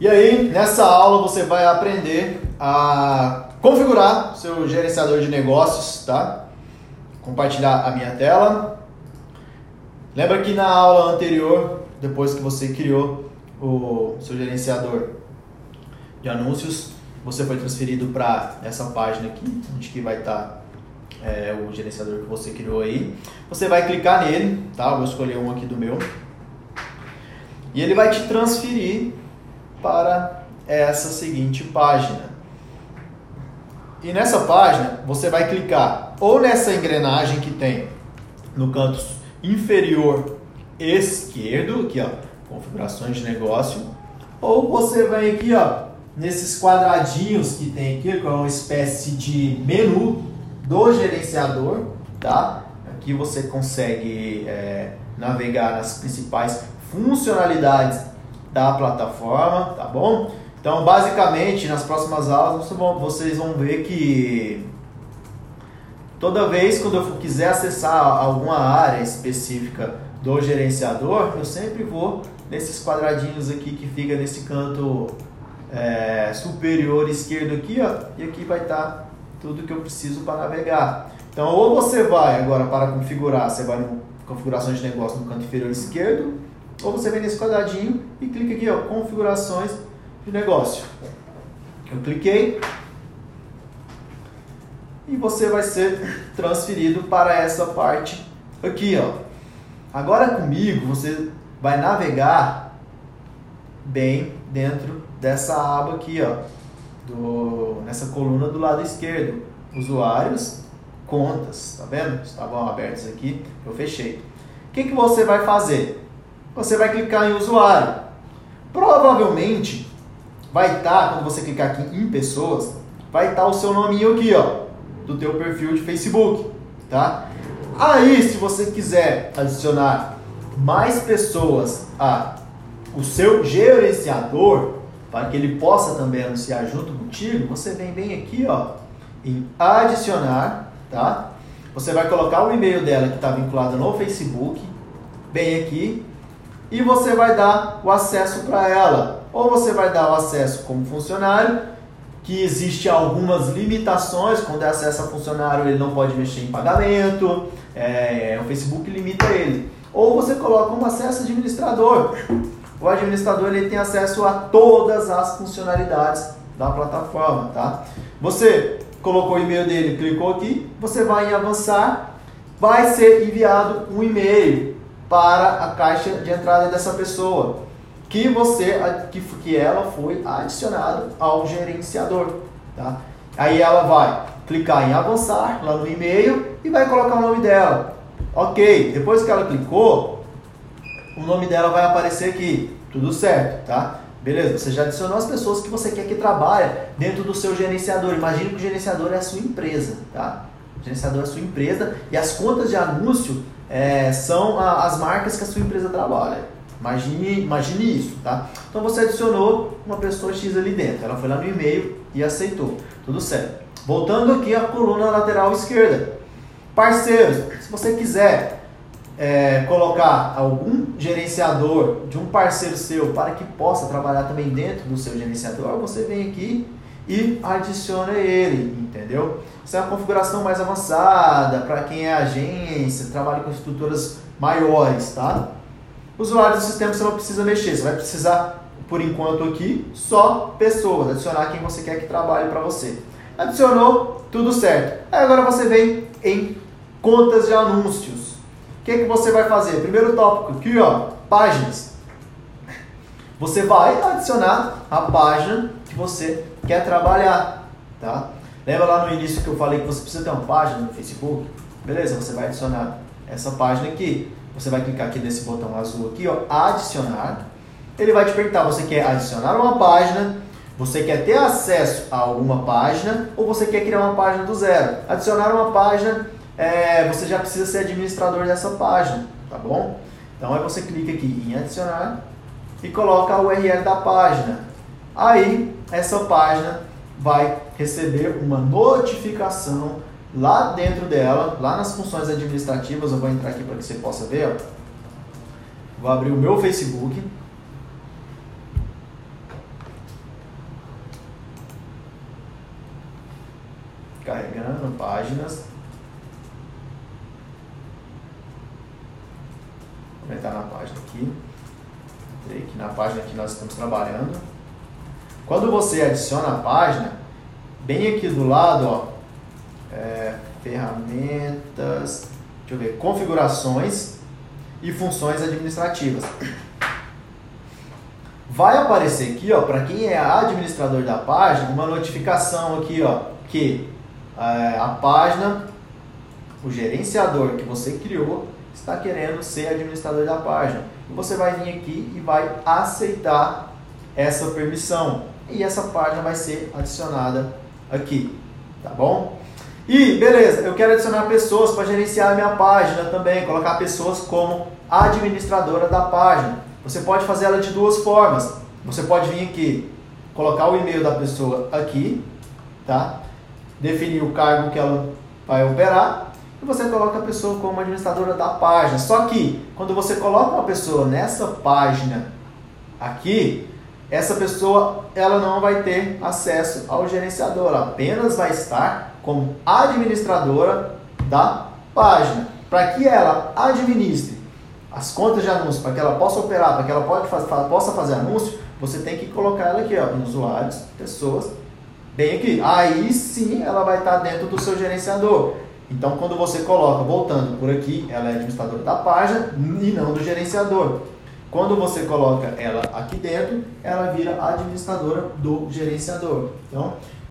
E aí, nessa aula você vai aprender a configurar seu gerenciador de negócios, tá? Compartilhar a minha tela. Lembra que na aula anterior, depois que você criou o seu gerenciador de anúncios, você foi transferido para essa página aqui, onde que vai estar tá, é, o gerenciador que você criou aí. Você vai clicar nele, tá? Vou escolher um aqui do meu. E ele vai te transferir para essa seguinte página. E nessa página você vai clicar ou nessa engrenagem que tem no canto inferior esquerdo, aqui ó, configurações de negócio, ou você vem aqui ó, nesses quadradinhos que tem aqui, que é uma espécie de menu do gerenciador, tá? Aqui você consegue é, navegar nas principais funcionalidades da plataforma, tá bom? Então, basicamente, nas próximas aulas vocês vão ver que toda vez quando eu quiser acessar alguma área específica do gerenciador, eu sempre vou nesses quadradinhos aqui que fica nesse canto é, superior esquerdo aqui, ó, e aqui vai estar tá tudo que eu preciso para navegar. Então, ou você vai agora para configurar, você vai no configurações de negócio no canto inferior esquerdo, ou você vem nesse quadradinho e clica aqui, ó, configurações de negócio. Eu cliquei e você vai ser transferido para essa parte aqui, ó. Agora comigo você vai navegar bem dentro dessa aba aqui, ó, do, nessa coluna do lado esquerdo, usuários, contas, tá vendo? Estavam abertos aqui, eu fechei. O que, que você vai fazer? Você vai clicar em usuário. Provavelmente vai estar, quando você clicar aqui em pessoas, vai estar o seu nominho aqui, ó, do teu perfil de Facebook, tá? Aí, se você quiser adicionar mais pessoas a o seu gerenciador, para que ele possa também anunciar junto contigo, você vem bem aqui, ó, em adicionar, tá? Você vai colocar o e-mail dela que está vinculado no Facebook, bem aqui, e você vai dar o acesso para ela. Ou você vai dar o acesso como funcionário, que existe algumas limitações, quando é acesso a funcionário ele não pode mexer em pagamento, é, o Facebook limita ele. Ou você coloca um acesso administrador. O administrador ele tem acesso a todas as funcionalidades da plataforma, tá? Você colocou o e-mail dele, clicou aqui, você vai em avançar, vai ser enviado um e-mail para a caixa de entrada dessa pessoa, que você que, que ela foi adicionado ao gerenciador, tá? Aí ela vai clicar em avançar lá no e-mail e vai colocar o nome dela. OK, depois que ela clicou, o nome dela vai aparecer aqui. Tudo certo, tá? Beleza, você já adicionou as pessoas que você quer que trabalhe dentro do seu gerenciador. Imagine que o gerenciador é a sua empresa, tá? Gerenciador é a sua empresa e as contas de anúncio é, são a, as marcas que a sua empresa trabalha. Imagine, imagine isso, tá? Então você adicionou uma pessoa X ali dentro, ela foi lá no e-mail e aceitou, tudo certo. Voltando aqui à coluna lateral esquerda, parceiros, se você quiser é, colocar algum gerenciador de um parceiro seu para que possa trabalhar também dentro do seu gerenciador, você vem aqui e adiciona ele, entendeu? Isso é uma configuração mais avançada para quem é agência, trabalha com estruturas maiores, tá? Usuário do sistema você não precisa mexer, você vai precisar, por enquanto aqui, só pessoas, adicionar quem você quer que trabalhe para você. Adicionou, tudo certo. Aí agora você vem em contas de anúncios. O que, que você vai fazer? Primeiro tópico aqui, ó, páginas. Você vai adicionar a página que você quer trabalhar, tá? Lembra lá no início que eu falei que você precisa ter uma página no Facebook? Beleza, você vai adicionar essa página aqui. Você vai clicar aqui nesse botão azul aqui, ó, adicionar. Ele vai te perguntar, você quer adicionar uma página, você quer ter acesso a alguma página ou você quer criar uma página do zero? Adicionar uma página, é, você já precisa ser administrador dessa página, tá bom? Então aí você clica aqui em adicionar e coloca a URL da página aí essa página vai receber uma notificação lá dentro dela, lá nas funções administrativas, eu vou entrar aqui para que você possa ver, ó. vou abrir o meu Facebook, carregando páginas, vou entrar na página aqui, entrei aqui na página que nós estamos trabalhando, quando você adiciona a página, bem aqui do lado, ó, é, ferramentas, deixa eu ver, configurações e funções administrativas. Vai aparecer aqui, ó, para quem é administrador da página, uma notificação aqui, ó, que é, a página, o gerenciador que você criou, está querendo ser administrador da página. E você vai vir aqui e vai aceitar essa permissão. E essa página vai ser adicionada aqui, tá bom? E beleza, eu quero adicionar pessoas para gerenciar a minha página também, colocar pessoas como administradora da página. Você pode fazer ela de duas formas. Você pode vir aqui, colocar o e-mail da pessoa aqui, tá? Definir o cargo que ela vai operar e você coloca a pessoa como administradora da página. Só que quando você coloca uma pessoa nessa página aqui, essa pessoa ela não vai ter acesso ao gerenciador, apenas vai estar como administradora da página. Para que ela administre as contas de anúncio, para que ela possa operar, para que ela pode possa fazer anúncio, você tem que colocar ela aqui, ó, usuários, pessoas, bem aqui. Aí sim ela vai estar dentro do seu gerenciador. Então, quando você coloca, voltando por aqui, ela é administradora da página e não do gerenciador. Quando você coloca ela aqui dentro, ela vira administradora do gerenciador. Então,